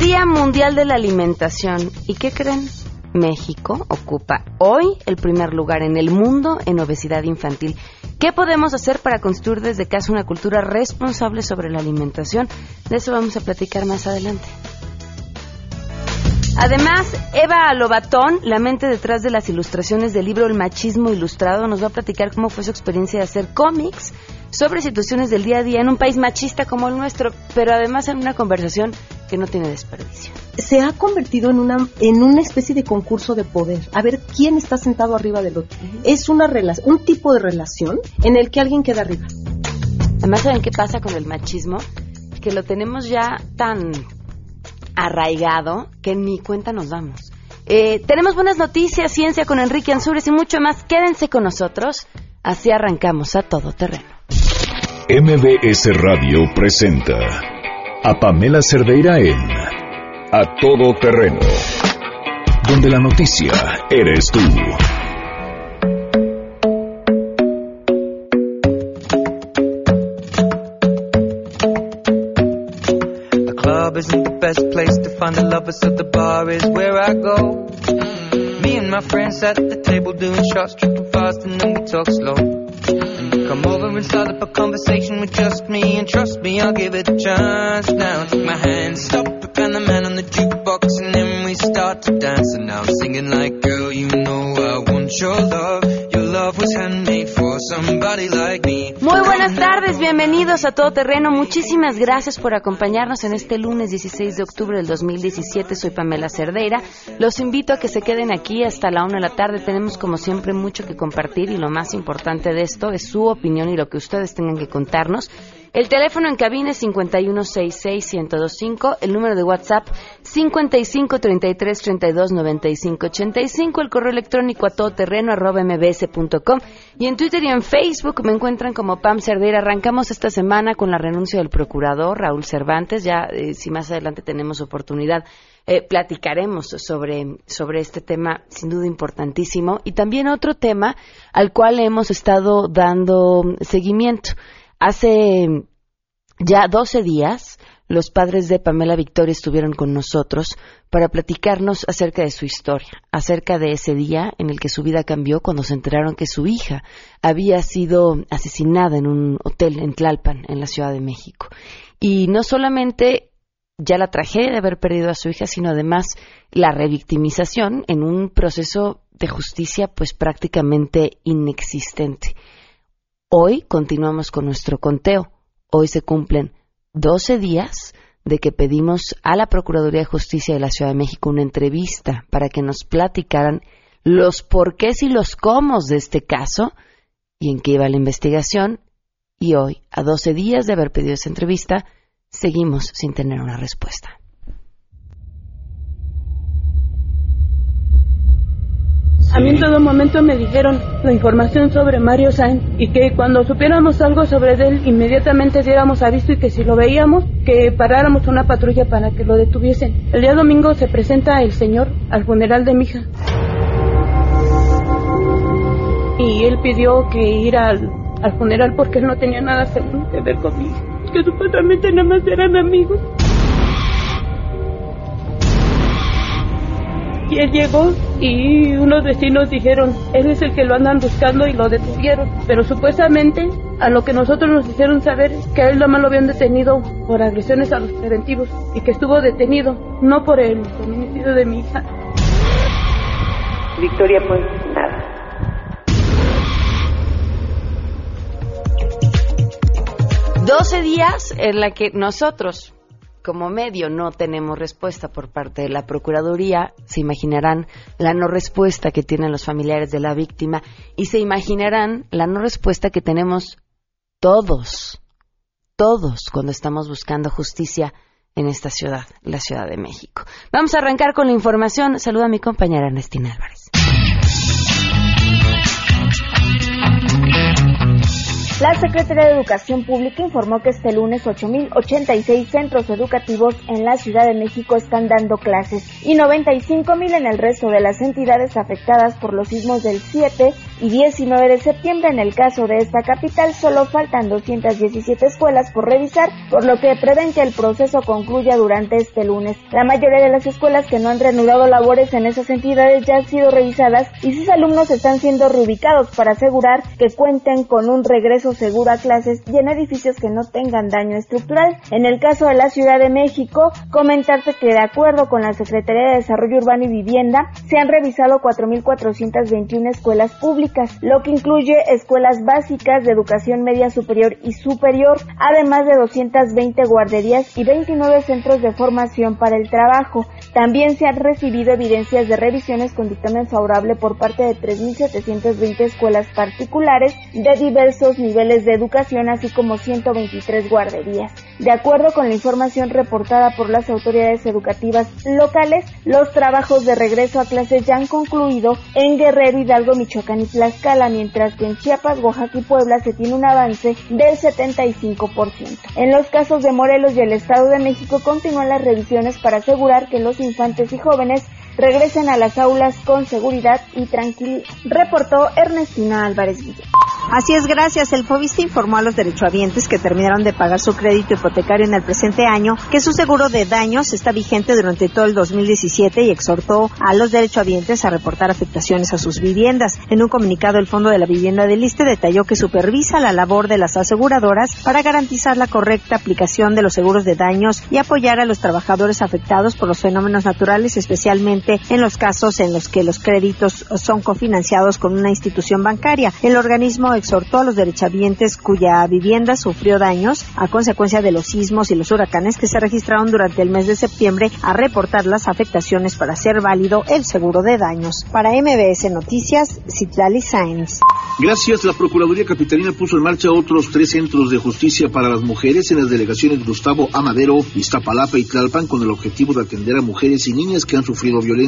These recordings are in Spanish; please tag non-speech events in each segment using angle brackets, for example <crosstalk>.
Día Mundial de la Alimentación. ¿Y qué creen? México ocupa hoy el primer lugar en el mundo en obesidad infantil. ¿Qué podemos hacer para construir desde casa una cultura responsable sobre la alimentación? De eso vamos a platicar más adelante. Además, Eva Lobatón, la mente detrás de las ilustraciones del libro El machismo ilustrado, nos va a platicar cómo fue su experiencia de hacer cómics sobre situaciones del día a día en un país machista como el nuestro, pero además en una conversación que no tiene desperdicio. Se ha convertido en una, en una especie de concurso de poder, a ver quién está sentado arriba del otro. Es una un tipo de relación en el que alguien queda arriba. Además, ¿saben qué pasa con el machismo? Que lo tenemos ya tan arraigado que ni cuenta nos damos. Eh, tenemos buenas noticias, ciencia con Enrique Ansures y mucho más. Quédense con nosotros. Así arrancamos a todo terreno. MBS Radio presenta a Pamela Cerdeira en A Todo Terreno, donde la noticia eres tú. The club isn't the best place to find the lovers, so the bar is where I go. Me and my friends at the table doing shots, tripping fast, and then we talk slow. Come over and start up a conversation with just me, and trust me, I'll give it a chance. Now take my hand, stop and the man on the jukebox, and then we start to dance. And now I'm singing like, girl, you know I want your love. Your love was handmade for somebody like buenas tardes, bienvenidos a Todo Terreno. Muchísimas gracias por acompañarnos en este lunes 16 de octubre del 2017. Soy Pamela Cerdeira. Los invito a que se queden aquí hasta la una de la tarde. Tenemos como siempre mucho que compartir y lo más importante de esto es su opinión y lo que ustedes tengan que contarnos. El teléfono en cabina es 5166-1025, el número de WhatsApp 5533329585, el correo electrónico a todoterreno arroba mbs.com y en Twitter y en Facebook me encuentran como Pam Cerdeira. Arrancamos esta semana con la renuncia del procurador Raúl Cervantes, ya eh, si más adelante tenemos oportunidad eh, platicaremos sobre, sobre este tema sin duda importantísimo y también otro tema al cual hemos estado dando seguimiento. Hace ya 12 días, los padres de Pamela Victoria estuvieron con nosotros para platicarnos acerca de su historia, acerca de ese día en el que su vida cambió cuando se enteraron que su hija había sido asesinada en un hotel en Tlalpan, en la Ciudad de México. Y no solamente ya la tragedia de haber perdido a su hija, sino además la revictimización en un proceso de justicia pues prácticamente inexistente. Hoy continuamos con nuestro conteo. Hoy se cumplen 12 días de que pedimos a la Procuraduría de Justicia de la Ciudad de México una entrevista para que nos platicaran los porqués y los cómo de este caso y en qué iba la investigación. Y hoy, a 12 días de haber pedido esa entrevista, seguimos sin tener una respuesta. A mí en todo momento me dijeron la información sobre Mario Sainz y que cuando supiéramos algo sobre él inmediatamente diéramos aviso y que si lo veíamos que paráramos una patrulla para que lo detuviesen. El día domingo se presenta el señor al funeral de mi hija y él pidió que ir al, al funeral porque él no tenía nada que ver conmigo, que supuestamente nada más eran amigos. Él llegó y unos vecinos dijeron, él es el que lo andan buscando y lo detuvieron. Pero supuestamente a lo que nosotros nos hicieron saber que a él nada más lo habían detenido por agresiones a los preventivos y que estuvo detenido, no por el feminicidio de mi hija. Victoria pues nada. Doce días en la que nosotros, como medio no tenemos respuesta por parte de la Procuraduría, se imaginarán la no respuesta que tienen los familiares de la víctima y se imaginarán la no respuesta que tenemos todos, todos cuando estamos buscando justicia en esta ciudad, la Ciudad de México. Vamos a arrancar con la información. Saluda a mi compañera Ernestina Álvarez. La Secretaría de Educación Pública informó que este lunes 8.086 centros educativos en la Ciudad de México están dando clases y 95.000 en el resto de las entidades afectadas por los sismos del 7 y 19 de septiembre. En el caso de esta capital solo faltan 217 escuelas por revisar, por lo que prevén que el proceso concluya durante este lunes. La mayoría de las escuelas que no han reanudado labores en esas entidades ya han sido revisadas y sus alumnos están siendo reubicados para asegurar que cuenten con un regreso seguro a clases y en edificios que no tengan daño estructural. En el caso de la Ciudad de México, comentarte que de acuerdo con la Secretaría de Desarrollo Urbano y Vivienda, se han revisado 4.421 escuelas públicas, lo que incluye escuelas básicas de educación media superior y superior, además de 220 guarderías y 29 centros de formación para el trabajo. También se han recibido evidencias de revisiones con dictamen favorable por parte de 3.720 escuelas particulares de diversos niveles de educación, así como 123 guarderías. De acuerdo con la información reportada por las autoridades educativas locales, los trabajos de regreso a clases ya han concluido en Guerrero, Hidalgo, Michoacán y Tlaxcala, mientras que en Chiapas, Oaxaca y Puebla se tiene un avance del 75%. En los casos de Morelos y el Estado de México continúan las revisiones para asegurar que los infantes y jóvenes regresen a las aulas con seguridad y tranquilidad, reportó Ernestina Álvarez Guillén. Así es, gracias. El FOBISTA informó a los derechohabientes que terminaron de pagar su crédito hipotecario en el presente año que su seguro de daños está vigente durante todo el 2017 y exhortó a los derechohabientes a reportar afectaciones a sus viviendas. En un comunicado, el Fondo de la Vivienda del ISTE detalló que supervisa la labor de las aseguradoras para garantizar la correcta aplicación de los seguros de daños y apoyar a los trabajadores afectados por los fenómenos naturales, especialmente en los casos en los que los créditos son cofinanciados con una institución bancaria. El organismo exhortó a los derechohabientes cuya vivienda sufrió daños a consecuencia de los sismos y los huracanes que se registraron durante el mes de septiembre a reportar las afectaciones para hacer válido el seguro de daños. Para MBS Noticias, Citlali Sáenz. Gracias, la Procuraduría Capitalina puso en marcha otros tres centros de justicia para las mujeres en las delegaciones Gustavo Amadero, Iztapalapa y Tlalpan con el objetivo de atender a mujeres y niñas que han sufrido violencia.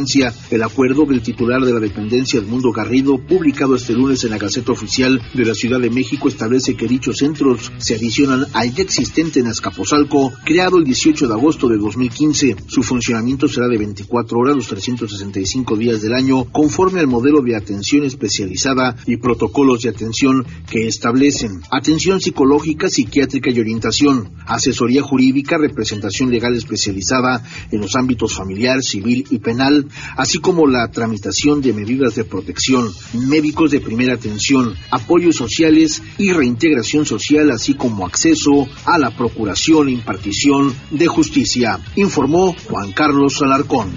El acuerdo del titular de la dependencia Edmundo Garrido, publicado este lunes en la Gaceta Oficial de la Ciudad de México, establece que dichos centros se adicionan al ya existente en Azcapotzalco, creado el 18 de agosto de 2015. Su funcionamiento será de 24 horas los 365 días del año, conforme al modelo de atención especializada y protocolos de atención que establecen. Atención psicológica, psiquiátrica y orientación, asesoría jurídica, representación legal especializada en los ámbitos familiar, civil y penal, así como la tramitación de medidas de protección, médicos de primera atención, apoyos sociales y reintegración social, así como acceso a la procuración e impartición de justicia, informó Juan Carlos Alarcón.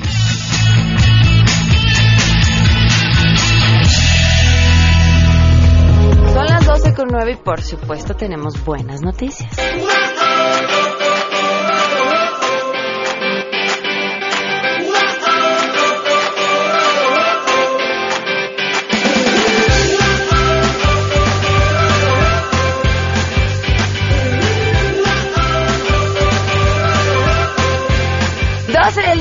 Son las 12 con 9 y por supuesto tenemos buenas noticias.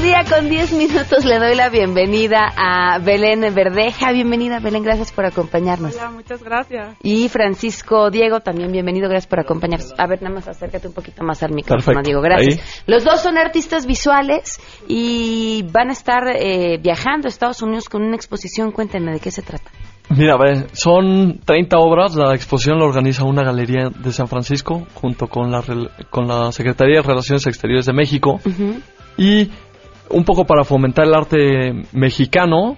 Día con 10 minutos le doy la bienvenida a Belén Verdeja. Bienvenida Belén, gracias por acompañarnos. Hola, muchas gracias. Y Francisco Diego, también bienvenido, gracias por acompañarnos. A ver, nada más acércate un poquito más al micrófono, Perfecto. Diego, gracias. Ahí. Los dos son artistas visuales y van a estar eh, viajando a Estados Unidos con una exposición. Cuéntenme de qué se trata. Mira, son 30 obras. La exposición la organiza una galería de San Francisco junto con la, con la Secretaría de Relaciones Exteriores de México. Ujú. Y un poco para fomentar el arte mexicano,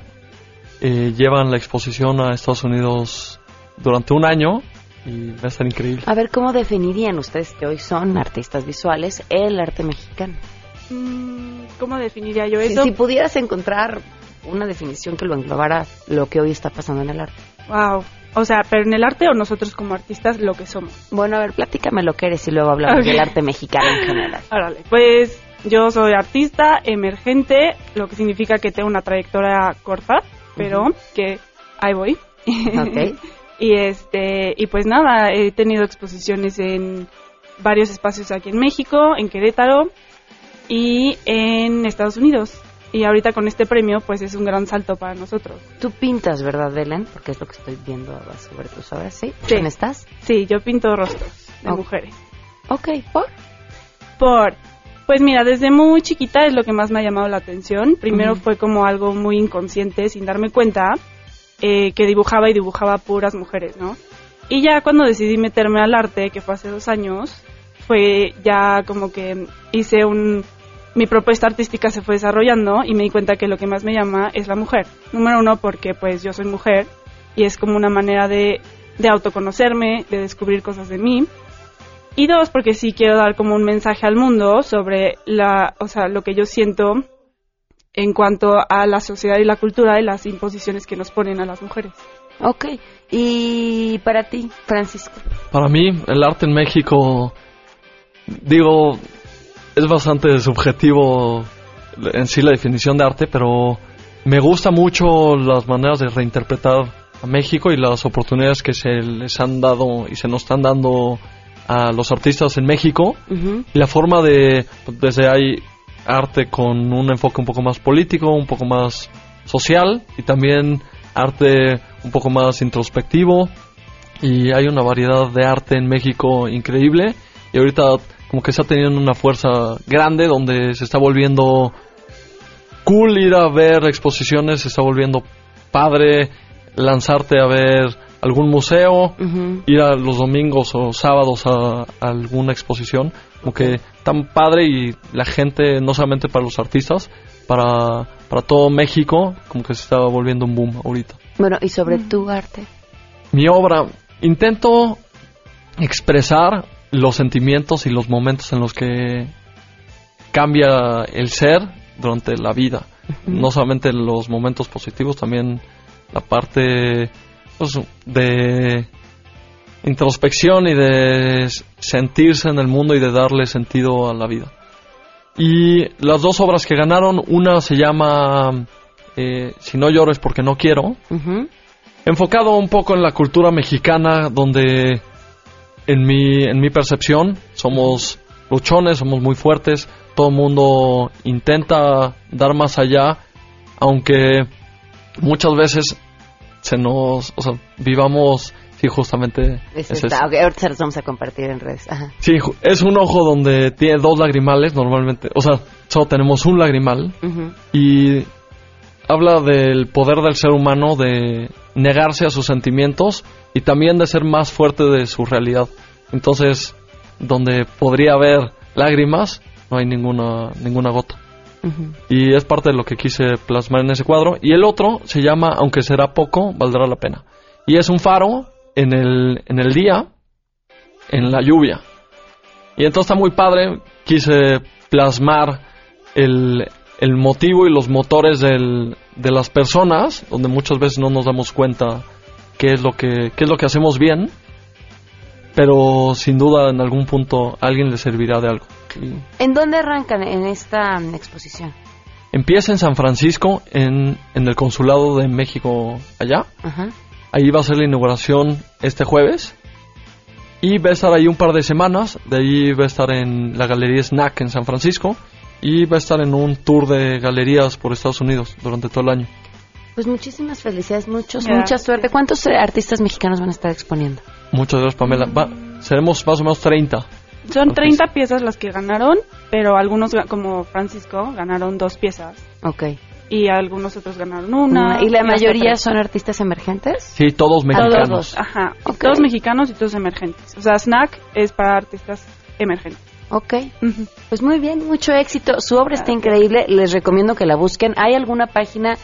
eh, llevan la exposición a Estados Unidos durante un año y va a estar increíble. A ver, ¿cómo definirían ustedes que hoy son artistas visuales el arte mexicano? Mm, ¿Cómo definiría yo Si, eso? si pudieras encontrar una definición que lo englobara lo que hoy está pasando en el arte. Wow. O sea, pero en el arte o nosotros como artistas lo que somos. Bueno, a ver, platícame lo que eres y luego hablamos Ok. del arte mexicano en general. <laughs> Órale, pues yo soy artista emergente, lo que significa que tengo una trayectoria corta, pero que ahí voy. Ok. <laughs> y este y pues nada, he tenido exposiciones en varios espacios aquí en México, en Querétaro y en Estados Unidos. Y ahorita con este premio pues es un gran salto para nosotros. Tú pintas, ¿verdad, Belén? Porque es lo que estoy viendo sobre tus obras, ¿sí? Sí. ¿Dónde estás? Sí, yo pinto rostros de mujeres. Ok, ¿por? Por, pues mira, desde muy chiquita es lo que más me ha llamado la atención. Primero fue como algo muy inconsciente, sin darme cuenta. eh, que dibujaba y dibujaba puras mujeres, ¿no? Y ya cuando decidí meterme al arte, que fue hace dos años, fue ya como que hice un... Mi propuesta artística se fue desarrollando y me di cuenta que lo que más me llama es la mujer. Número uno, porque pues yo soy mujer y es como una manera de, de autoconocerme, de descubrir cosas de mí. Y dos, porque sí quiero dar como un mensaje al mundo sobre la, o sea, lo que yo siento en cuanto a la sociedad y la cultura y las imposiciones que nos ponen a las mujeres. Ok. Y para ti, Francisco. Para mí, el arte en México, digo, es bastante subjetivo en sí la definición de arte, pero me gusta mucho las maneras de reinterpretar a México y las oportunidades que se les han dado y se nos están dando a los artistas en México. Y la forma de, desde ahí, arte con un enfoque un poco más político, un poco más social y también arte un poco más introspectivo. Y hay una variedad de arte en México increíble. Y ahorita como que está teniendo una fuerza grande donde se está volviendo cool ir a ver exposiciones, se está volviendo padre lanzarte a ver algún museo, ir a los domingos o sábados a, a, alguna exposición, como que tan padre y la gente, no solamente para los artistas, para, para todo México, como que se está volviendo un boom ahorita. Bueno, ¿y sobre tu arte? Mi obra, intento expresar los sentimientos y los momentos en los que cambia el ser durante la vida. No solamente los momentos positivos, también la parte pues, de introspección y de sentirse en el mundo y de darle sentido a la vida. Y las dos obras que ganaron, una se llama eh, Si no llores porque no quiero, enfocado un poco en la cultura mexicana, donde en mi, en mi percepción somos luchones, somos muy fuertes, todo el mundo intenta dar más allá, aunque muchas veces se nos, o sea, vivamos, sí, justamente. Es okay, ahorita se los vamos a compartir en redes. Ajá. Sí, es un ojo donde tiene dos lagrimales normalmente, o sea, solo tenemos un lagrimal uh -huh. y habla del poder del ser humano de negarse a sus sentimientos y también de ser más fuerte de su realidad. Entonces, donde podría haber lágrimas, no hay ninguna ninguna gota. Y es parte de lo que quise plasmar en ese cuadro. Y el otro se llama Aunque será poco, valdrá la pena. Y es un faro en el, en el día, en la lluvia. Y entonces está muy padre. Quise plasmar el, el motivo y los motores de las personas, donde muchas veces no nos damos cuenta qué es lo que, qué es lo que hacemos bien. Pero sin duda en algún punto a alguien le servirá de algo. ¿En dónde arrancan en esta um, exposición? Empieza en San Francisco, en, en el Consulado de México allá. Ajá. Ahí va a ser la inauguración este jueves. Y va a estar ahí un par de semanas. De ahí va a estar en la Galería Snack en San Francisco. Y va a estar en un tour de galerías por Estados Unidos durante todo el año. Pues muchísimas felicidades, muchos, mucha suerte. ¿Cuántos artistas mexicanos van a estar exponiendo? Muchas gracias, Pamela. Va, seremos más o menos 30. Son 30 piezas las que ganaron, pero algunos, como Francisco, ganaron dos piezas. Ok. Y algunos otros ganaron una. ¿Y la mayoría son artistas emergentes? Sí, todos mexicanos. Todos, ajá. Okay. Todos mexicanos y todos emergentes. O sea, Snack es para artistas emergentes. Ok, uh -huh. pues muy bien, mucho éxito. Su obra está increíble, les recomiendo que la busquen. ¿Hay alguna página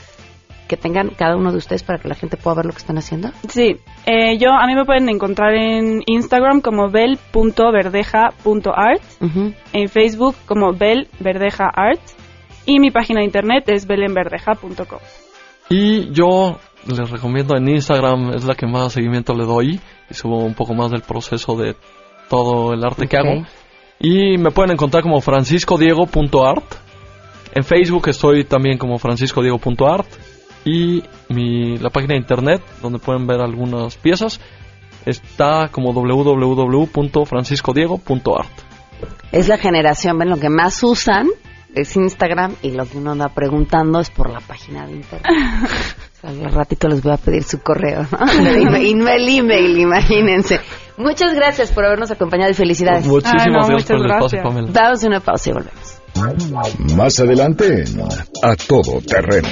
que tengan cada uno de ustedes para que la gente pueda ver lo que están haciendo? Sí, eh, yo a mí me pueden encontrar en Instagram como bel.verdeja.art, uh -huh. en Facebook como belverdejaart y mi página de internet es belenverdeja.com. Y yo les recomiendo en Instagram, es la que más seguimiento le doy y subo un poco más del proceso de todo el arte okay. que hago. Y me pueden encontrar como franciscodiego.art. En Facebook estoy también como franciscodiego.art. Y mi, la página de internet, donde pueden ver algunas piezas, está como www.franciscodiego.art. Es la generación, ven, lo que más usan es Instagram y lo que uno anda preguntando es por la página de internet. <laughs> Al ratito les voy a pedir su correo, ¿no? <laughs> y el email, imagínense. Muchas gracias por habernos acompañado y felicidades. Muchísimas Ay, no, gracias por el espacio, Pamela. Damos una pausa y volvemos. Más adelante, a todo terreno.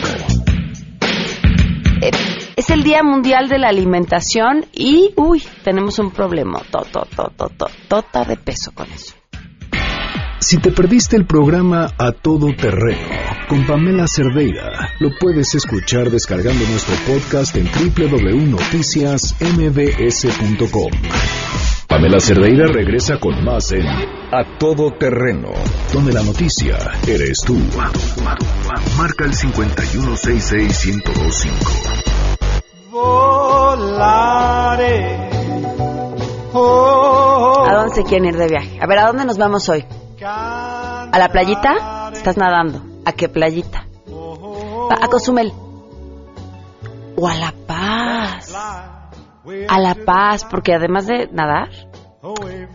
Eh, Es el Día Mundial de la Alimentación y, uy, tenemos un problema, tota, tota de peso con eso. Si te perdiste el programa A Todo Terreno con Pamela Cerdeira, lo puedes escuchar descargando nuestro podcast en www.noticiasmbs.com. Pamela Cerdeira regresa con más en A Todo Terreno, donde la noticia eres tú. Marca el 5166125. ¿A dónde se quieren ir de viaje? A ver, ¿a dónde nos vamos hoy? ¿A la playita? Estás nadando. ¿A qué playita? ¿A Cozumel? ¿O a La Paz? A La Paz, porque además de nadar,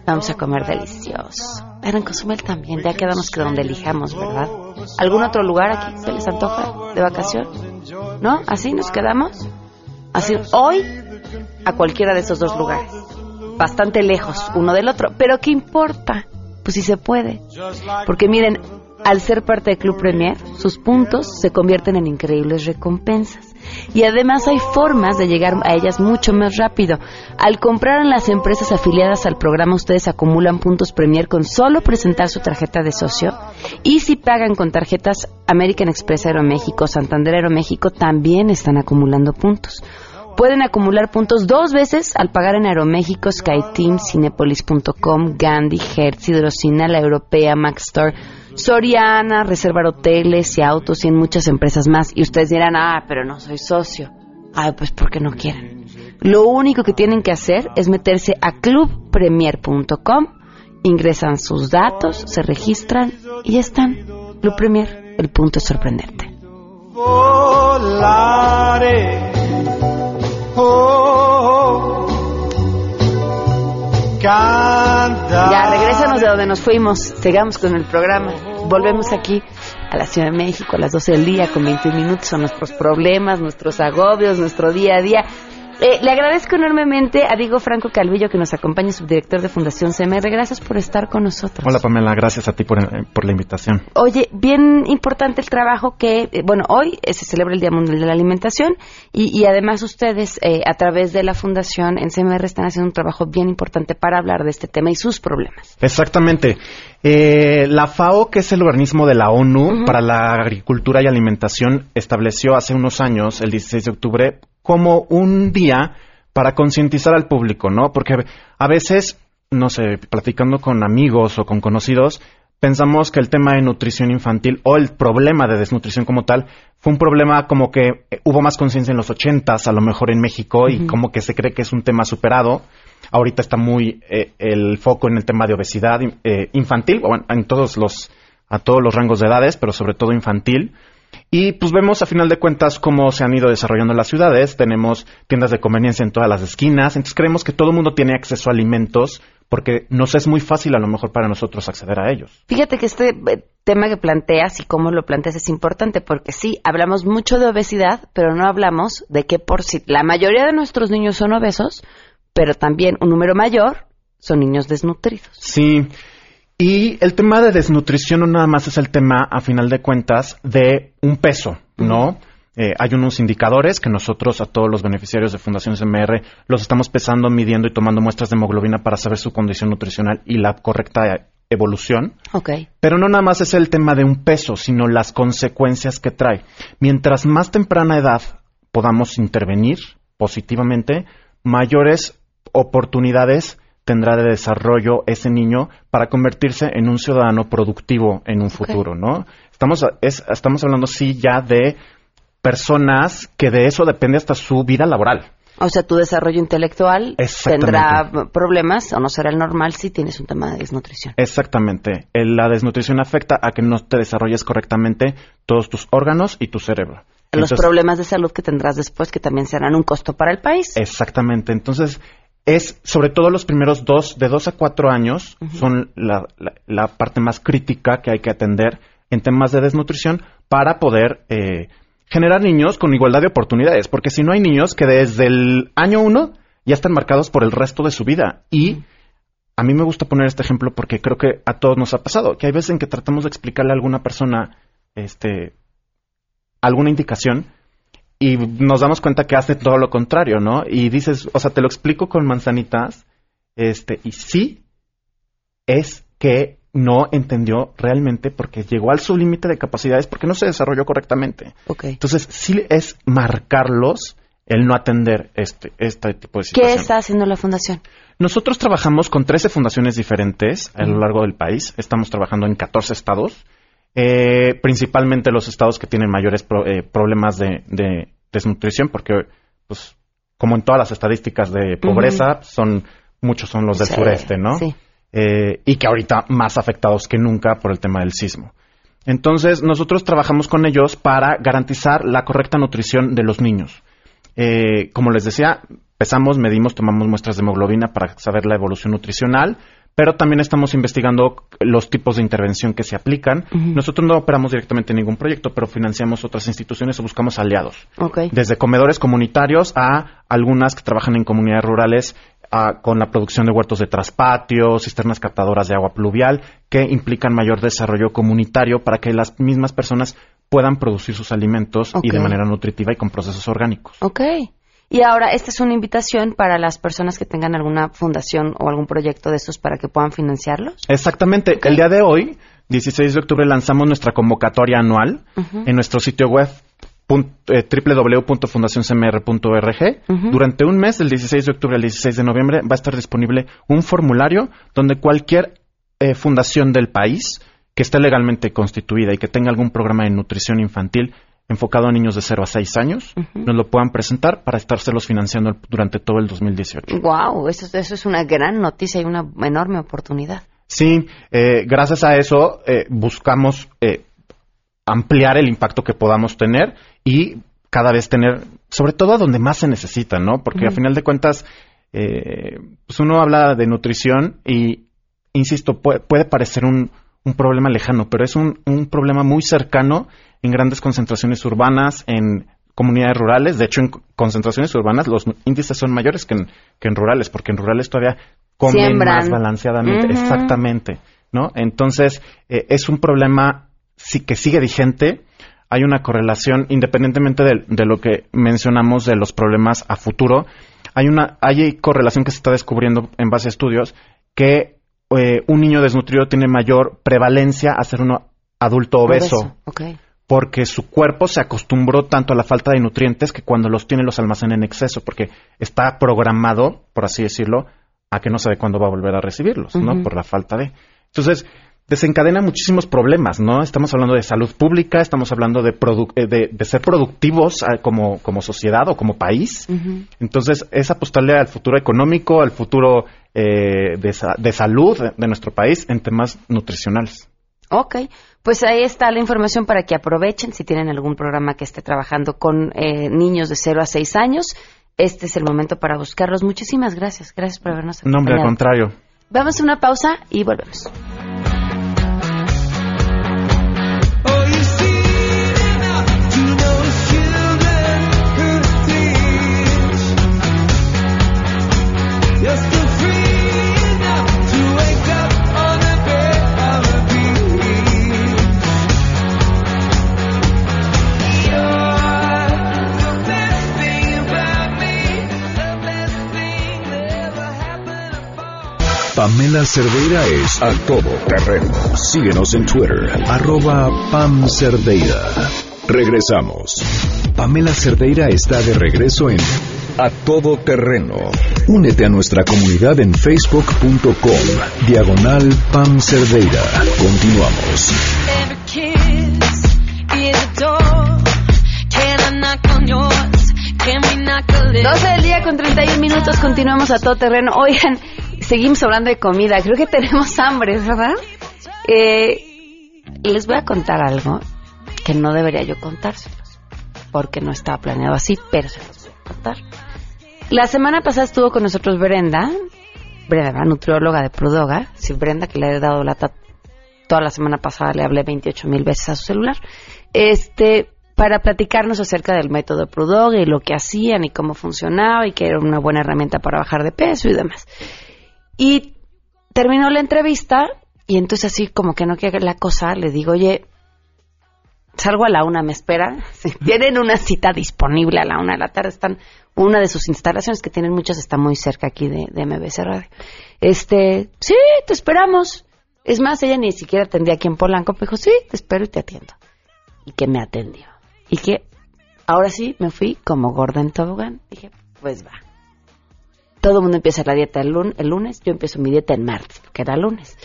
vamos a comer delicioso. En Cozumel también, ya quedamos que donde elijamos, ¿verdad? ¿Algún otro lugar aquí se les antoja de vacación? ¿No? ¿Así nos quedamos? Así, hoy a cualquiera de esos dos lugares. Bastante lejos uno del otro. Pero ¿qué importa? Pues si se puede. Porque miren, al ser parte del Club Premier, sus puntos se convierten en increíbles recompensas. Y además hay formas de llegar a ellas mucho más rápido. Al comprar en las empresas afiliadas al programa, ustedes acumulan puntos Premier con solo presentar su tarjeta de socio. Y si pagan con tarjetas American Express Aeroméxico, Santander Aeroméxico, también están acumulando puntos. Pueden acumular puntos dos veces al pagar en Aeroméxico, SkyTeam, Cinepolis.com, Gandhi, Hertz, Hidrocina, La Europea, Maxstore, Soriana, reservar hoteles y autos y en muchas empresas más. Y ustedes dirán, ah, pero no soy socio. Ah, pues porque no quieren. Lo único que tienen que hacer es meterse a clubpremier.com, ingresan sus datos, se registran y ya están. Club Premier, el punto es sorprenderte. Ya, regrésanos de donde nos fuimos. Sigamos con el programa. Volvemos aquí a la Ciudad de México a las 12 del día con 21 minutos. Son nuestros problemas, nuestros agobios, nuestro día a día. Eh, le agradezco enormemente a Diego Franco Calvillo que nos acompaña, subdirector de Fundación CMR. Gracias por estar con nosotros. Hola Pamela, gracias a ti por, eh, por la invitación. Oye, bien importante el trabajo que, eh, bueno, hoy se celebra el Día Mundial de la Alimentación y, y además ustedes a través de la Fundación en CMR están haciendo un trabajo bien importante para hablar de este tema y sus problemas. Exactamente. la FAO, que es el organismo de la ONU para la Agricultura y Alimentación, estableció hace unos años, el 16 de octubre, como un día para concientizar al público, ¿no? Porque a veces, no sé, platicando con amigos o con conocidos, pensamos que el tema de nutrición infantil o el problema de desnutrición como tal fue un problema como que hubo más conciencia en los ochentas, a lo mejor en México, y como que se cree que es un tema superado. Ahorita está muy eh, el foco en el tema de obesidad eh, infantil, bueno, en todos los, a todos los rangos de edades, pero sobre todo infantil. Y pues vemos a final de cuentas cómo se han ido desarrollando las ciudades. Tenemos tiendas de conveniencia en todas las esquinas. Entonces creemos que todo el mundo tiene acceso a alimentos porque nos es muy fácil a lo mejor para nosotros acceder a ellos. Fíjate que este eh, tema que planteas y cómo lo planteas es importante porque sí, hablamos mucho de obesidad, pero no hablamos de que por si la mayoría de nuestros niños son obesos, pero también un número mayor son niños desnutridos. Sí, y el tema de desnutrición no nada más es el tema, a final de cuentas, de un peso, ¿no? Eh, hay unos indicadores que nosotros a todos los beneficiarios de Fundación SMR los estamos pesando, midiendo y tomando muestras de hemoglobina para saber su condición nutricional y la correcta evolución. Okay. Pero no nada más es el tema de un peso, sino las consecuencias que trae. Mientras más temprana edad podamos intervenir positivamente, mayores oportunidades tendrá de desarrollo ese niño para convertirse en un ciudadano productivo en un futuro, ¿no? Estamos, estamos hablando, sí, ya de personas que de eso depende hasta su vida laboral. O sea, tu desarrollo intelectual tendrá problemas o no será el normal si tienes un tema de desnutrición. Exactamente. La desnutrición afecta a que no te desarrolles correctamente todos tus órganos y tu cerebro. Los problemas de salud que tendrás después que también serán un costo para el país. Exactamente. Entonces, es sobre todo los primeros dos, de dos a cuatro años, son la, la, parte más crítica que hay que atender en temas de desnutrición para poder eh, generar niños con igualdad de oportunidades, porque si no hay niños que desde el año uno ya están marcados por el resto de su vida. Y a mí me gusta poner este ejemplo porque creo que a todos nos ha pasado, que hay veces en que tratamos de explicarle a alguna persona este alguna indicación y nos damos cuenta que hace todo lo contrario, ¿no? Y dices, o sea, te lo explico con manzanitas, este, y sí es que no entendió realmente porque llegó al su límite de capacidades porque no se desarrolló correctamente. Okay. Entonces, sí es marcarlos el no atender este, este tipo de ¿Qué situaciones. está haciendo la fundación? Nosotros trabajamos con 13 fundaciones diferentes a lo largo del país. Estamos trabajando en 14 estados, eh, principalmente los estados que tienen mayores pro- eh, problemas de, de desnutrición, porque, pues, como en todas las estadísticas de pobreza, son muchos son los del Sí, sureste, ¿no? sí. Eh, y que ahorita más afectados que nunca por el tema del sismo. Entonces, nosotros trabajamos con ellos para garantizar la correcta nutrición de los niños. Eh, como les decía, pesamos, medimos, tomamos muestras de hemoglobina para saber la evolución nutricional, pero también estamos investigando los tipos de intervención que se aplican. Nosotros no operamos directamente en ningún proyecto, pero financiamos otras instituciones o buscamos aliados. Ok. Desde comedores comunitarios a algunas que trabajan en comunidades rurales a- con la producción de huertos de traspatio, cisternas captadoras de agua pluvial, que implican mayor desarrollo comunitario para que las mismas personas puedan producir sus alimentos y de manera nutritiva y con procesos orgánicos. Y ahora, esta es una invitación para las personas que tengan alguna fundación o algún proyecto de estos para que puedan financiarlos. Exactamente. El día de hoy, 16 de octubre, lanzamos nuestra convocatoria anual en nuestro sitio web eh, www.fundacioncmr.org. Durante un mes, del 16 de octubre al 16 de noviembre, va a estar disponible un formulario donde cualquier eh, fundación del país que esté legalmente constituida y que tenga algún programa de nutrición infantil enfocado a niños de 0 a 6 años, nos lo puedan presentar para estárselos financiando durante todo el 2018. Wow, eso, eso es una gran noticia y una enorme oportunidad. Sí, eh, gracias a eso eh, buscamos eh, ampliar el impacto que podamos tener y cada vez tener, sobre todo a donde más se necesita, ¿no? Porque a Ujú. final de cuentas, eh, pues uno habla de nutrición y, insisto, puede, puede parecer un, un problema lejano, pero es un, un problema muy cercano en grandes concentraciones urbanas, en comunidades rurales. De hecho, en co- concentraciones urbanas los índices son mayores que en, que en rurales, porque en rurales todavía comen Siembran. más balanceadamente. Exactamente, ¿no? Entonces, eh, es un problema sí, que sigue vigente. Hay una correlación, independientemente de, de lo que mencionamos de los problemas a futuro, hay una hay correlación que se está descubriendo en base a estudios que eh, un niño desnutrido tiene mayor prevalencia a ser un adulto obeso porque su cuerpo se acostumbró tanto a la falta de nutrientes que cuando los tiene los almacena en exceso, porque está programado, por así decirlo, a que no sabe cuándo va a volver a recibirlos, ¿no? Por la falta de. Entonces, desencadena muchísimos problemas, ¿no? Estamos hablando de salud pública, estamos hablando de, eh, de, de ser productivos ah, como, como sociedad o como país. Entonces, es apostarle al futuro económico, al futuro eh, de, sa- de salud de- nuestro país en temas nutricionales. Ok, pues ahí está la información para que aprovechen si tienen algún programa que esté trabajando con eh, niños de 0 a 6 años. Este es el momento para buscarlos. Muchísimas gracias. Gracias por habernos No, hombre, al acompañado. contrario. Vamos a una pausa y volvemos. Pamela Cerdeira es a todo terreno. Síguenos en Twitter, arroba Pam Cerdeira. Regresamos. Pamela Cerdeira está de regreso en A Todo Terreno. Únete a nuestra comunidad en facebook.com, diagonal Pam Cerdeira. Continuamos. 12 del día con 31 minutos, continuamos a todo terreno. Oigan, seguimos hablando de comida, creo que tenemos <laughs> hambre, ¿verdad? Eh, les voy a contar algo que no debería yo contárselos, porque no estaba planeado así, pero se los voy a contar. La semana pasada estuvo con nosotros Brenda, Brenda, la nutrióloga de Prudoga, sí, Brenda que le he dado lata toda la semana pasada, le hablé 28 mil veces a su celular, este, para platicarnos acerca del método Prudoga y lo que hacían y cómo funcionaba y que era una buena herramienta para bajar de peso y demás. Y terminó la entrevista y entonces así como que no quiere la cosa, le digo, oye, salgo a la una, me esperan. <laughs> Sí, Tienen una cita disponible a la una de la tarde. Están, una de sus instalaciones, que tienen muchas, está muy cerca aquí de, MBC Radio. Este, sí, te esperamos. Es más, ella ni siquiera atendía aquí en Polanco, pero dijo, sí, te espero y te atiendo. Y que me atendió. Y que ahora sí me fui como gorda en tobogán. Dije, pues va. Todo el mundo empieza la dieta el lunes, el lunes, yo empiezo mi dieta el martes, que era lunes.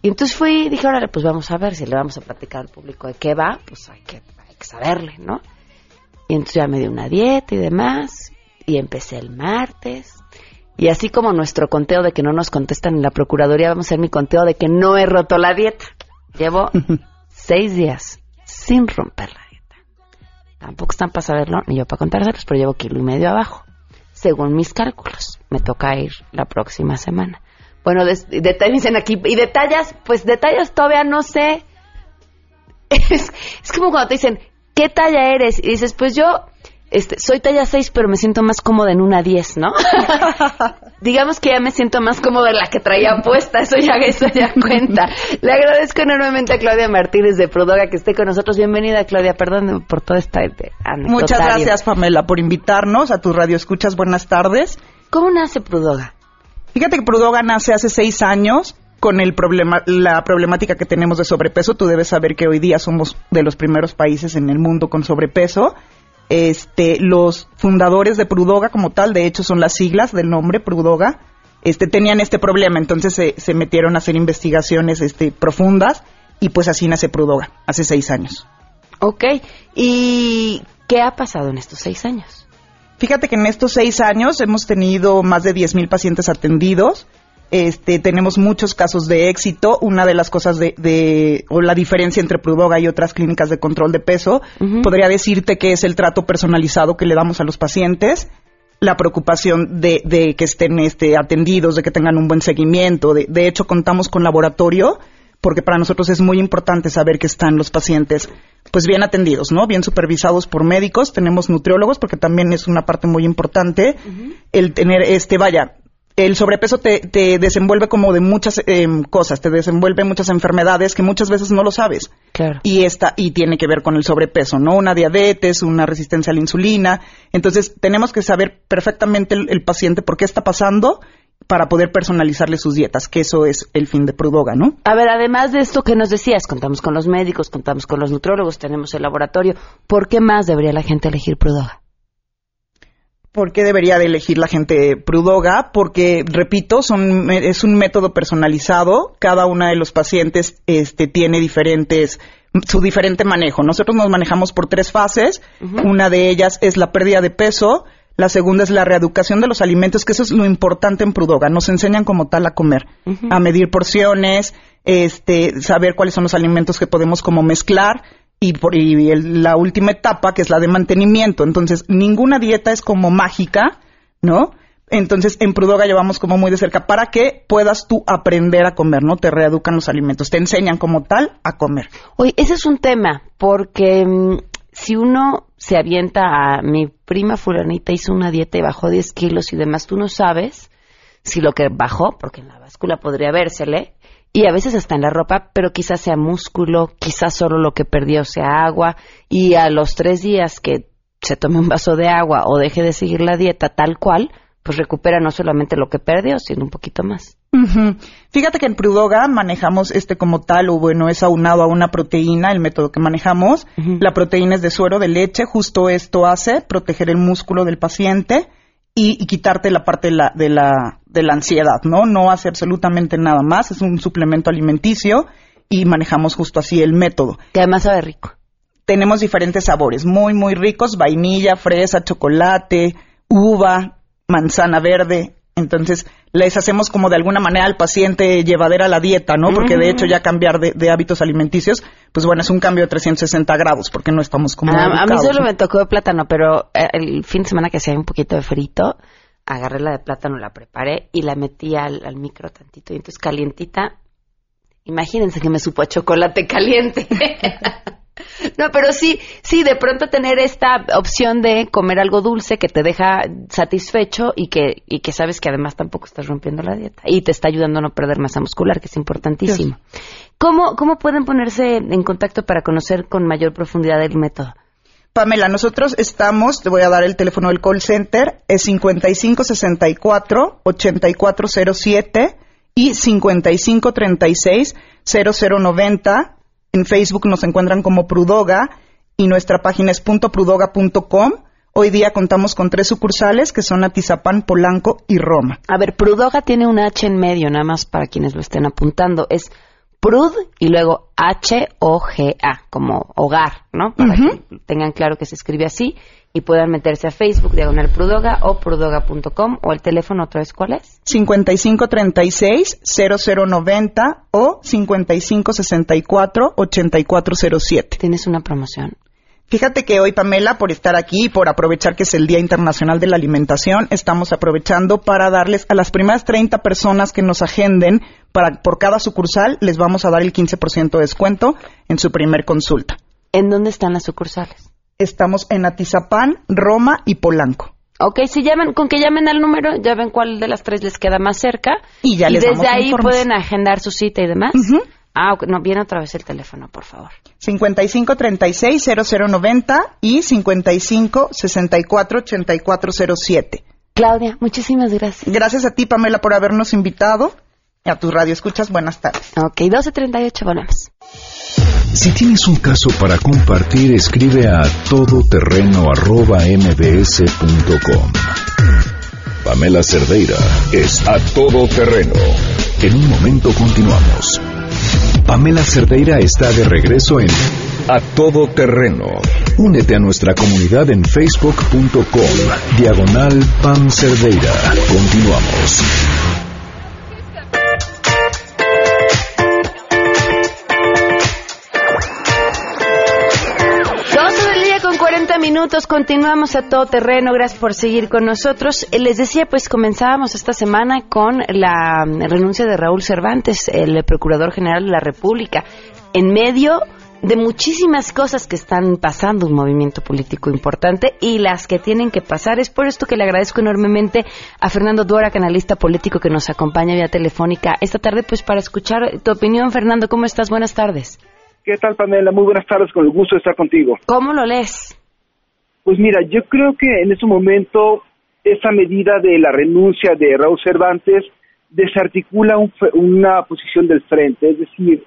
Y entonces fui y dije, órale, pues vamos a ver si le vamos a platicar al público de qué va, pues hay que, hay que saberle, ¿no? Y entonces ya me di una dieta y demás, y empecé el martes. Y así como nuestro conteo de que no nos contestan en la Procuraduría, vamos a hacer mi conteo de que no he roto la dieta. Llevo <laughs> seis días sin romper la dieta. Tampoco están para saberlo, ni yo para contárselos, pero llevo kilo y medio abajo. Según mis cálculos, me toca ir la próxima semana. Bueno, dicen aquí, y detalles, pues detalles todavía no sé. <laughs> Es, es como cuando te dicen, ¿qué talla eres? Y dices, pues yo este, soy talla 6, pero me siento más cómoda en una 10, ¿no? <laughs> Digamos que ya me siento más cómoda en la que traía puesta, eso ya, eso ya cuenta. Le agradezco enormemente a Claudia Martínez de Prodoga que esté con nosotros. Bienvenida, Claudia, perdón por toda esta anecdotario. Muchas gracias, Pamela, por invitarnos a tu radio escuchas. Buenas tardes. ¿Cómo nace Prudoga? Fíjate que Prudoga nace hace seis años con el problema, la problemática que tenemos de sobrepeso. Tú debes saber que hoy día somos de los primeros países en el mundo con sobrepeso. Este, los fundadores de Prudoga como tal, de hecho son las siglas del nombre Prudoga, este, tenían este problema, entonces se, se metieron a hacer investigaciones este, profundas y pues así nace Prudoga, hace seis años. Ok, ¿y qué ha pasado en estos seis años? Fíjate que en estos seis años hemos tenido más de 10.000 pacientes atendidos. Este, tenemos muchos casos de éxito. Una de las cosas de, de- o la diferencia entre Prudoga y otras clínicas de control de peso, podría decirte que es el trato personalizado que le damos a los pacientes, la preocupación de, de que estén este, atendidos, de que tengan un buen seguimiento. De, de hecho, contamos con laboratorio porque para nosotros es muy importante saber que están los pacientes pues bien atendidos, ¿no? Bien supervisados por médicos, tenemos nutriólogos porque también es una parte muy importante el tener este vaya el sobrepeso te, te desenvuelve como de muchas em, cosas, te desenvuelve muchas enfermedades que muchas veces no lo sabes. Claro. Y esta, y tiene que ver con el sobrepeso, ¿no? Una diabetes, una resistencia a la insulina. Entonces, tenemos que saber perfectamente el, el paciente por qué está pasando para poder personalizarle sus dietas, que eso es el fin de Prudoga, ¿no? A ver, además de esto que nos decías, contamos con los médicos, contamos con los nutrólogos, tenemos el laboratorio. ¿Por qué más debería la gente elegir Prudoga? ¿Por qué debería de elegir la gente Prudoga? Porque, repito, son, es un método personalizado. Cada una de los pacientes este, tiene diferentes, su diferente manejo. Nosotros nos manejamos por tres fases. Una de ellas es la pérdida de peso. La segunda es la reeducación de los alimentos, que eso es lo importante en Prudoga. Nos enseñan como tal a comer, a medir porciones, este, saber cuáles son los alimentos que podemos como mezclar y, por, y el- la última etapa, que es la de mantenimiento. Entonces, ninguna dieta es como mágica, ¿no? Entonces, en Prudoga llevamos como muy de cerca para que puedas tú aprender a comer, ¿no? Te reeducan los alimentos, te enseñan como tal a comer. Oye, ese es un tema, porque mm, si uno se avienta a mi prima fulanita hizo una dieta y bajó 10 kilos y demás, tú no sabes si lo que bajó, porque en la báscula podría vérsele, y a veces hasta en la ropa, pero quizás sea músculo, quizás solo lo que perdió sea agua, y a los tres días que se tome un vaso de agua o deje de seguir la dieta tal cual, pues recupera no solamente lo que perdió, sino un poquito más. Fíjate que en Prudoga manejamos este como tal, o bueno, es aunado a una proteína, el método que manejamos. La proteína es de suero de leche, justo esto hace proteger el músculo del paciente y, y quitarte la parte de la, de, la, de la ansiedad, ¿no? No hace absolutamente nada más, es un suplemento alimenticio y manejamos justo así el método. Que además sabe rico. Tenemos diferentes sabores, muy, muy ricos, vainilla, fresa, chocolate, uva, manzana verde. Entonces, les hacemos como de alguna manera al paciente llevadera la dieta, ¿no? Porque de hecho ya cambiar de, de hábitos alimenticios, pues bueno, es un cambio de 360 grados, porque no estamos como... Ah, a mí solo ¿no? me tocó de plátano, pero eh, el fin de semana que hacía un poquito de frito, agarré la de plátano, la preparé y la metí al, al micro tantito. Y entonces calientita, imagínense que me supo a chocolate caliente. <laughs> No, pero sí, sí, de pronto tener esta opción de comer algo dulce que te deja satisfecho y que, y que sabes que además tampoco estás rompiendo la dieta y te está ayudando a no perder masa muscular, que es importantísimo. ¿Cómo, ¿Cómo pueden ponerse en contacto para conocer con mayor profundidad el método? Pamela, nosotros estamos, te voy a dar el teléfono del call center, es 5564-8407 y 5536-0090. En Facebook nos encuentran como Prudoga y nuestra página es .prudoga.com. Hoy día contamos con tres sucursales que son Atizapán, Polanco y Roma. A ver, Prudoga tiene un H en medio, nada más para quienes lo estén apuntando. Es Prud y luego H-O-G-A, como hogar, ¿no? Para que tengan claro que se escribe así y puedan meterse a Facebook, diagonal Prudoga o prudoga.com o el teléfono otra vez, ¿cuál es? 5536-0090 o 5564-8407. ¿Tienes una promoción? Fíjate que hoy, Pamela, por estar aquí y por aprovechar que es el Día Internacional de la Alimentación, estamos aprovechando para darles a las primeras 30 personas que nos agenden para, por cada sucursal, les vamos a dar el 15% de descuento en su primer consulta. ¿En dónde están las sucursales? Estamos en Atizapán, Roma y Polanco. Ok, si llaman, con que llamen al número, ya ven cuál de las tres les queda más cerca. Y ya les desde damos ahí pueden agendar su cita y demás. Ah, ok, no, viene otra vez el teléfono, por favor. 5536-0090 y 5564-8407. Claudia, muchísimas gracias. Gracias a ti, Pamela, por habernos invitado. A tu radio escuchas, buenas tardes. Ok, 12.38, volvemos. Si tienes un caso para compartir, escribe a todoterreno.mbs.com. Pamela Cerdeira es a todoterreno. En un momento continuamos. Pamela Cerdeira está de regreso en A Todo Terreno. Únete a nuestra comunidad en facebook.com. Diagonal Pam Cerdeira. Continuamos. Minutos, continuamos a todo terreno, gracias por seguir con nosotros. Eh, Les decía, pues comenzábamos esta semana con la mm, renuncia de Raúl Cervantes, el Procurador General de la República, en medio de muchísimas cosas que están pasando, un movimiento político importante y las que tienen que pasar. Es por esto que le agradezco enormemente a Fernando Duara, canalista político que nos acompaña vía telefónica esta tarde, pues para escuchar tu opinión. Fernando, ¿cómo estás? Buenas tardes. ¿Qué tal, Pamela? Muy buenas tardes, con el gusto de estar contigo. ¿Cómo lo lees? Pues mira, yo creo que en este momento esa medida de la renuncia de Raúl Cervantes desarticula un una posición del frente, es decir,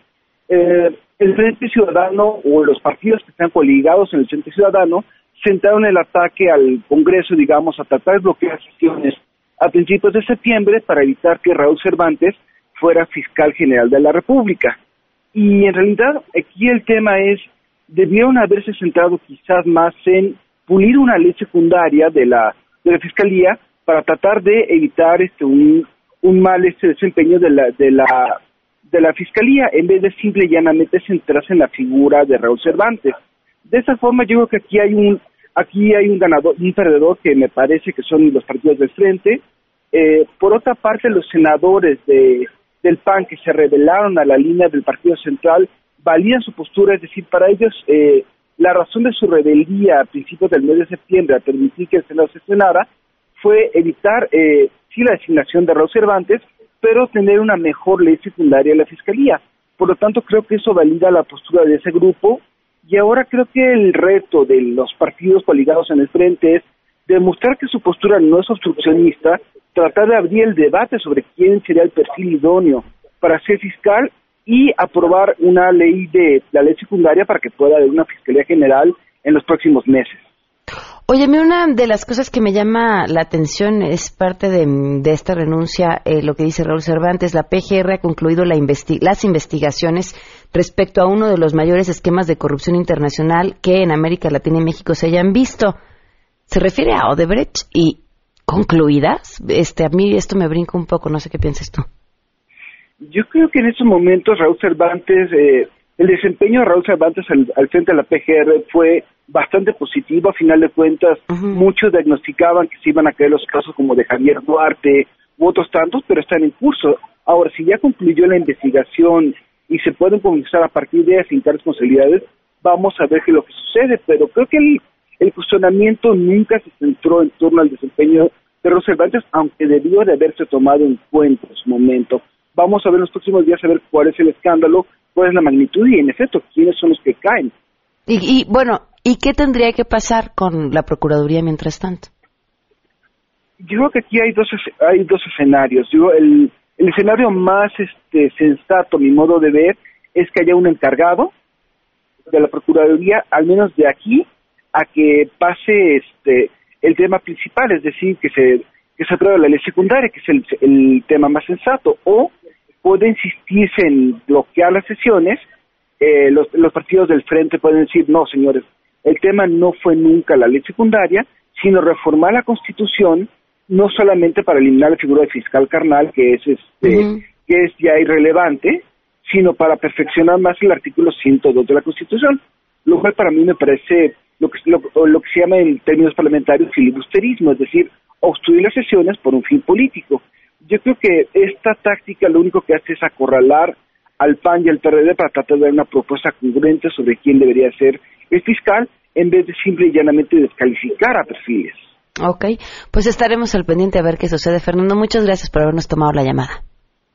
eh, el Frente Ciudadano o los partidos que están coligados en el Frente Ciudadano centraron el ataque al Congreso, digamos, a tratar de bloquear sesiones a principios de septiembre para evitar que Raúl Cervantes fuera fiscal general de la República. Y en realidad aquí el tema es, debieron haberse centrado quizás más en pulir una ley secundaria de la, de la Fiscalía para tratar de evitar este un, un mal este desempeño de la, de la de la Fiscalía en vez de simple y llanamente centrarse en la figura de Raúl Cervantes. De esa forma yo creo que aquí hay un aquí hay un ganador, un perdedor que me parece que son los partidos del frente. Eh, por otra parte, los senadores de, del PAN que se rebelaron a la línea del Partido Central valían su postura, es decir, para ellos eh, la razón de su rebeldía a principios del mes de septiembre a permitir que el Senado sesionara fue evitar, eh, sí, la designación de Raúl Cervantes, pero tener una mejor ley secundaria en la Fiscalía. Por lo tanto, creo que eso valida la postura de ese grupo y ahora creo que el reto de los partidos coligados en el frente es demostrar que su postura no es obstruccionista, tratar de abrir el debate sobre quién sería el perfil idóneo para ser fiscal y aprobar una ley de la ley secundaria para que pueda haber una fiscalía general en los próximos meses. Oye, a una de las cosas que me llama la atención es parte de, de esta renuncia, eh, lo que dice Raúl Cervantes, la PGR ha concluido la investi- las investigaciones respecto a uno de los mayores esquemas de corrupción internacional que en América Latina y México se hayan visto. Se refiere a Odebrecht y concluidas. Este, a mí esto me brinca un poco, no sé qué piensas tú. Yo creo que en estos momentos Raúl Cervantes, eh, el desempeño de Raúl Cervantes al, al frente de la PGR fue bastante positivo. A final de cuentas, muchos diagnosticaban que se iban a caer los casos como de Javier Duarte u otros tantos, pero están en curso. Ahora, si ya concluyó la investigación y se pueden comenzar a partir de afincar responsabilidades, vamos a ver qué es lo que sucede, pero creo que el, el cuestionamiento nunca se centró en torno al desempeño de los Cervantes, aunque debió de haberse tomado en cuenta en su momento. Vamos a ver en los próximos días a ver cuál es el escándalo, cuál es la magnitud y, en efecto, quiénes son los que caen. Y, y bueno, ¿y qué tendría que pasar con la Procuraduría mientras tanto? Yo creo que aquí hay dos, hay dos escenarios. Yo, el, el escenario más este, sensato, a mi modo de ver, es que haya un encargado de la Procuraduría, al menos de aquí, a que pase este el tema principal, es decir, que se que se apruebe la ley secundaria, que es el, el tema más sensato, o puede insistirse en bloquear las sesiones, eh, los, los partidos del frente pueden decir, no, señores, el tema no fue nunca la ley secundaria, sino reformar la Constitución, no solamente para eliminar la figura de fiscal carnal, que es este, que es ya irrelevante, sino para perfeccionar más el artículo 102 de la Constitución, lo cual para mí me parece lo que, lo que se llama en términos parlamentarios filibusterismo, es decir, obstruir las sesiones por un fin político. Yo creo que esta táctica lo único que hace es acorralar al PAN y al PRD para tratar de dar una propuesta congruente sobre quién debería ser el fiscal, en vez de simple y llanamente descalificar a perfiles. Ok, pues estaremos al pendiente a ver qué sucede. Fernando, muchas gracias por habernos tomado la llamada.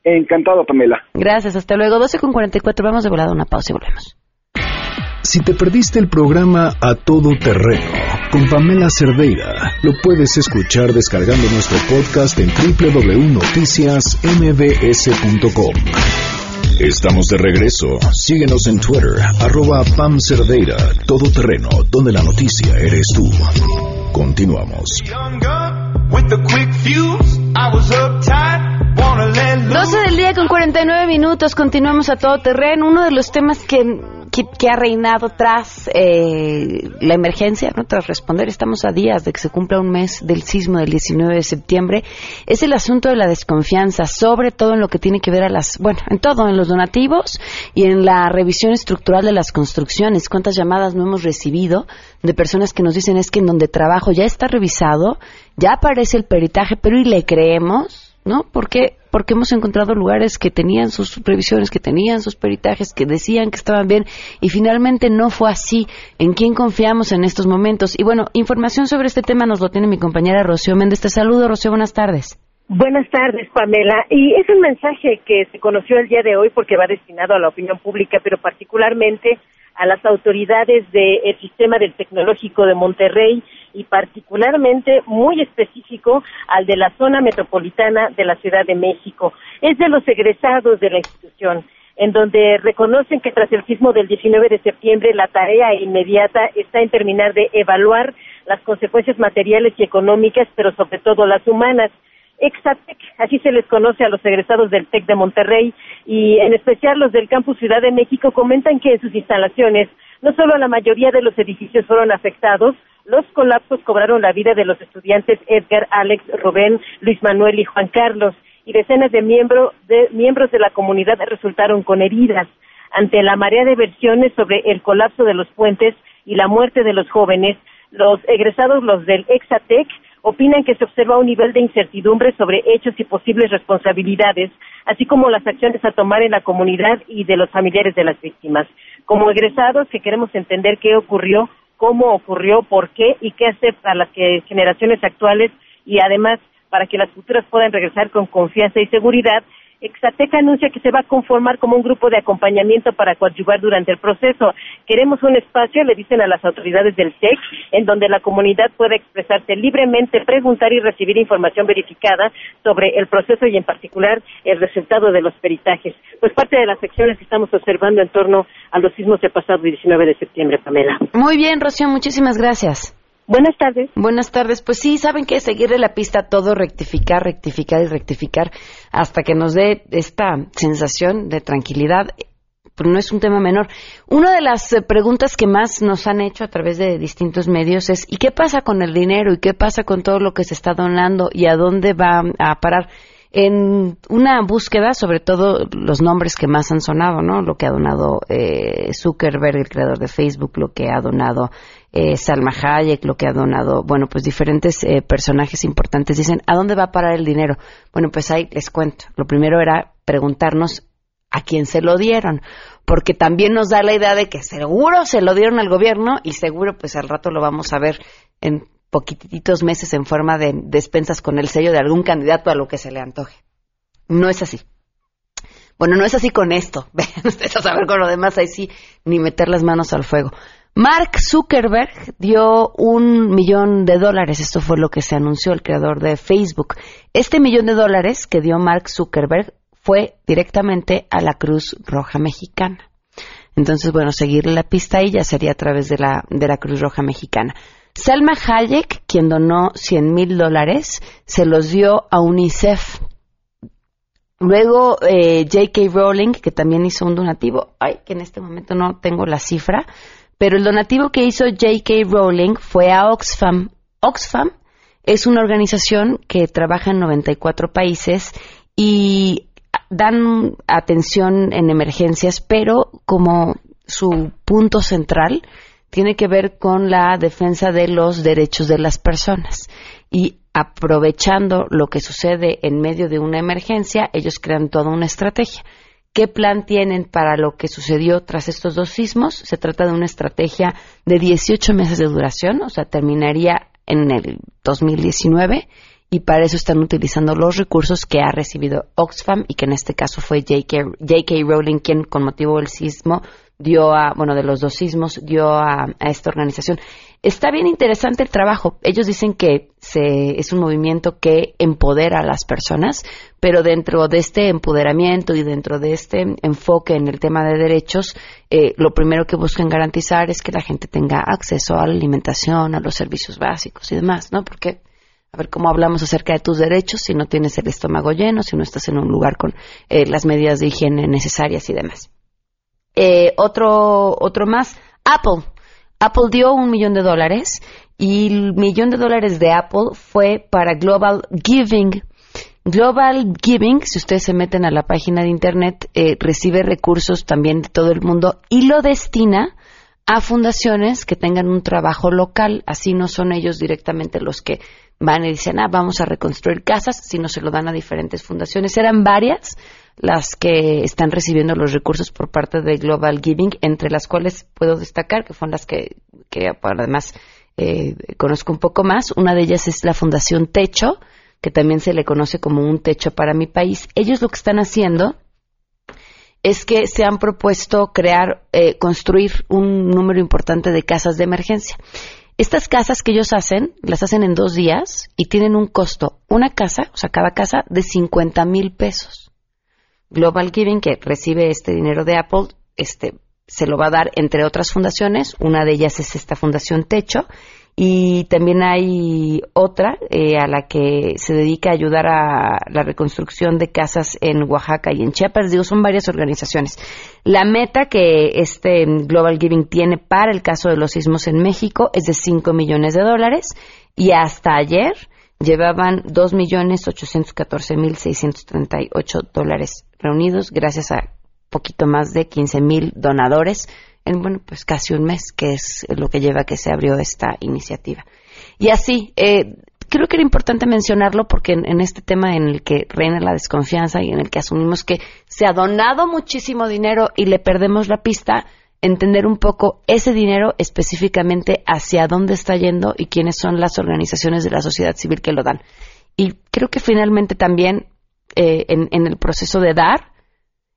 Encantado, Pamela. Gracias, hasta luego. 12 con 44, vamos de volada a una pausa y volvemos. Si te perdiste el programa A Todo Terreno con Pamela Cerdeira, lo puedes escuchar descargando nuestro podcast en www.noticiasmbs.com. Estamos de regreso. Síguenos en Twitter, arroba Pam Cerdeira, Todo Terreno, donde la noticia eres tú. Continuamos. With the quick fuse, I was uptight, wanna let loose. 12 del día con 49 minutos, continuamos a todo terreno. Uno de los temas que, que, que ha reinado tras eh, la emergencia, ¿no? tras responder, estamos a días de que se cumpla un mes del sismo del 19 de septiembre, es el asunto de la desconfianza, sobre todo en lo que tiene que ver a las, bueno, en todo, en los donativos y en la revisión estructural de las construcciones. ¿Cuántas llamadas no hemos recibido de personas que nos dicen es que en donde trabajo ya está revisado, ya aparece el peritaje, pero y le creemos? ¿No? Porque porque hemos encontrado lugares que tenían sus revisiones, que tenían sus peritajes, que decían que estaban bien y finalmente no fue así. ¿En quién confiamos en estos momentos? Y bueno, información sobre este tema nos lo tiene mi compañera Rocío Méndez. Te saludo, Rocío, buenas tardes. Buenas tardes, Pamela. Y es un mensaje que se conoció el día de hoy porque va destinado a la opinión pública, pero particularmente a las autoridades del sistema del tecnológico de Monterrey y particularmente muy específico al de la zona metropolitana de la Ciudad de México. Es de los egresados de la institución en donde reconocen que tras el sismo del 19 de septiembre la tarea inmediata está en terminar de evaluar las consecuencias materiales y económicas, pero sobre todo las humanas. Exatec, así se les conoce a los egresados del TEC de Monterrey y en especial los del Campus Ciudad de México comentan que en sus instalaciones no solo la mayoría de los edificios fueron afectados, los colapsos cobraron la vida de los estudiantes Edgar, Alex, Rubén, Luis Manuel y Juan Carlos y decenas de, miembro, de miembros de la comunidad resultaron con heridas. Ante la marea de versiones sobre el colapso de los puentes y la muerte de los jóvenes, los egresados, los del Exatec, opinan que se observa un nivel de incertidumbre sobre hechos y posibles responsabilidades, así como las acciones a tomar en la comunidad y de los familiares de las víctimas. Como egresados que queremos entender qué ocurrió, cómo ocurrió, por qué y qué hacer para las generaciones actuales y además para que las futuras puedan regresar con confianza y seguridad, Exatec anuncia que se va a conformar como un grupo de acompañamiento para coadyuvar durante el proceso. Queremos un espacio, le dicen a las autoridades del TEC, en donde la comunidad pueda expresarse libremente, preguntar y recibir información verificada sobre el proceso y en particular el resultado de los peritajes. Pues parte de las secciones que estamos observando en torno a los sismos del pasado 19 de septiembre, Pamela. Muy bien, Rocío, muchísimas gracias. Buenas tardes. Buenas tardes. Pues sí, saben que seguirle la pista todo, rectificar, rectificar y rectificar hasta que nos dé esta sensación de tranquilidad. Pero no es un tema menor. Una de las eh, preguntas que más nos han hecho a través de distintos medios es ¿y qué pasa con el dinero? ¿Y qué pasa con todo lo que se está donando? ¿Y a dónde va a parar? en una búsqueda, sobre todo los nombres que más han sonado, ¿no? Lo que ha donado eh, Zuckerberg, el creador de Facebook, lo que ha donado eh, Salma Hayek, lo que ha donado, bueno, pues diferentes eh, personajes importantes dicen, ¿a dónde va a parar el dinero? Bueno, pues ahí les cuento. Lo primero era preguntarnos a quién se lo dieron, porque también nos da la idea de que seguro se lo dieron al gobierno y seguro pues al rato lo vamos a ver en poquititos meses en forma de despensas con el sello de algún candidato a lo que se le antoje. No es así. Bueno, no es así con esto. <laughs> Vean ustedes a saber con lo demás, ahí sí, ni meter las manos al fuego. Mark Zuckerberg dio un millón de dólares, esto fue lo que se anunció el creador de Facebook. Este millón de dólares que dio Mark Zuckerberg fue directamente a la Cruz Roja Mexicana. Entonces, bueno, seguir la pista ahí ya sería a través de la, de la Cruz Roja Mexicana. Salma Hayek, quien donó 100 mil dólares, se los dio a UNICEF. Luego, eh, J.K. Rowling, que también hizo un donativo, ay, que en este momento no tengo la cifra, pero el donativo que hizo J.K. Rowling fue a Oxfam. Oxfam es una organización que trabaja en 94 países y dan atención en emergencias, pero como su punto central tiene que ver con la defensa de los derechos de las personas. Y aprovechando lo que sucede en medio de una emergencia, ellos crean toda una estrategia. ¿Qué plan tienen para lo que sucedió tras estos dos sismos? Se trata de una estrategia de 18 meses de duración, o sea, terminaría en el 2019 y para eso están utilizando los recursos que ha recibido Oxfam y que en este caso fue J.K. Rowling quien con motivo del sismo dio a, bueno, de los dos sismos, dio a, esta organización. Está bien interesante el trabajo. Ellos dicen que se, es un movimiento que empodera a las personas, pero dentro de este empoderamiento y dentro de este enfoque en el tema de derechos, eh, lo primero que buscan garantizar es que la gente tenga acceso a la alimentación, a los servicios básicos y demás, ¿no? Porque a ver cómo hablamos acerca de tus derechos si no tienes el estómago lleno, si no estás en un lugar con eh, las medidas de higiene necesarias y demás. Eh, otro, otro más, Apple. Apple dio un millón de dólares y el millón de dólares de Apple fue para Global Giving. Global Giving, si ustedes se meten a la página de internet, eh, recibe recursos también de todo el mundo y lo destina a fundaciones que tengan un trabajo local. Así no son ellos directamente los que van y dicen, ah, vamos a reconstruir casas, sino se lo dan a diferentes fundaciones. Eran varias las que están recibiendo los recursos por parte de Global Giving, entre las cuales puedo destacar que fueron las que, que además eh, conozco un poco más. Una de ellas es la Fundación Techo, que también se le conoce como un techo para mi país. Ellos lo que están haciendo es que se han propuesto crear, eh, construir un número importante de casas de emergencia. Estas casas que ellos hacen, las hacen en dos días y tienen un costo, una casa, o sea, cada casa, de 50 mil pesos. Global Giving, que recibe este dinero de Apple, este, se lo va a dar entre otras fundaciones. Una de ellas es esta Fundación Techo. Y también hay otra eh, a la que se dedica a ayudar a la reconstrucción de casas en Oaxaca y en Chiapas. Digo, son varias organizaciones. La meta que este Global Giving tiene para el caso de los sismos en México es de 5 millones de dólares y hasta ayer llevaban 2.814.638 dólares reunidos gracias a poquito más de 15.000 donadores en, bueno, pues casi un mes, que es lo que lleva a que se abrió esta iniciativa. Y así, eh, creo que era importante mencionarlo porque en, este tema en el que reina la desconfianza y en el que asumimos que se ha donado muchísimo dinero y le perdemos la pista, entender un poco ese dinero específicamente hacia dónde está yendo y quiénes son las organizaciones de la sociedad civil que lo dan. Y creo que finalmente también eh, en, el proceso de dar,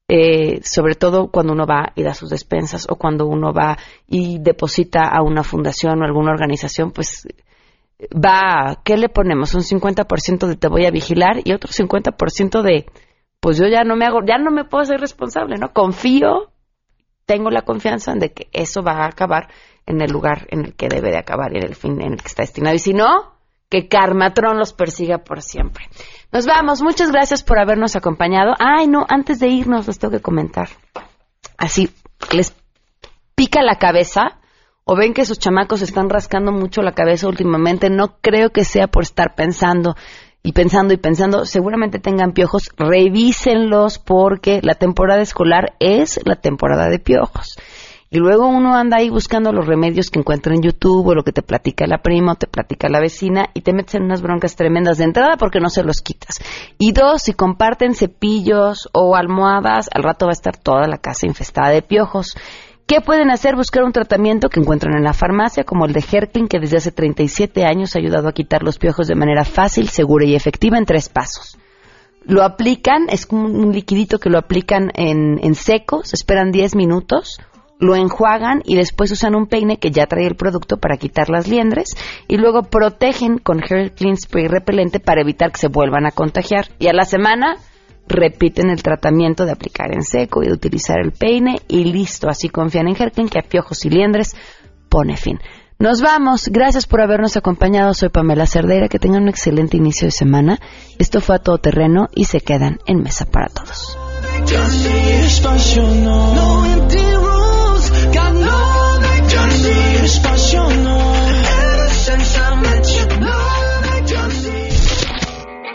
eh, sobre todo cuando uno va y da sus despensas o cuando uno va y deposita a una fundación o alguna organización, pues va, ¿qué le ponemos? Un 50% de te voy a vigilar y otro 50% de, pues yo ya no me hago, ya no me puedo ser responsable, ¿no? Confío tengo la confianza de que eso va a acabar en el lugar en el que debe de acabar y en el fin en el que está destinado. Y si no, que Karmatron los persiga por siempre. Nos vamos. Muchas gracias por habernos acompañado. Ay, no, antes de irnos les tengo que comentar. Así, les pica la cabeza o ven que sus chamacos están rascando mucho la cabeza últimamente. No creo que sea por estar pensando y pensando y pensando, seguramente tengan piojos, revísenlos porque la temporada escolar es la temporada de piojos. Y luego uno anda ahí buscando los remedios que encuentra en YouTube o lo que te platica la prima o te platica la vecina y te metes en unas broncas tremendas de entrada porque no se los quitas. Y dos, si comparten cepillos o almohadas, al rato va a estar toda la casa infestada de piojos. ¿Qué pueden hacer? Buscar un tratamiento que encuentran en la farmacia, como el de Herklin, que desde hace 37 años ha ayudado a quitar los piojos de manera fácil, segura y efectiva en tres pasos. Lo aplican, es como un liquidito que lo aplican en, en esperan 10 minutos, lo enjuagan y después usan un peine que ya trae el producto para quitar las liendres y luego protegen con Hair Spray repelente para evitar que se vuelvan a contagiar. Y a la semana repiten el tratamiento de aplicar en seco y de utilizar el peine y listo. Así confían en Clean que a piojos y liendres pone fin. Nos vamos. Gracias por habernos acompañado. Soy Pamela Cerdeira. Que tengan un excelente inicio de semana. Esto fue a todo terreno y se quedan en mesa para todos.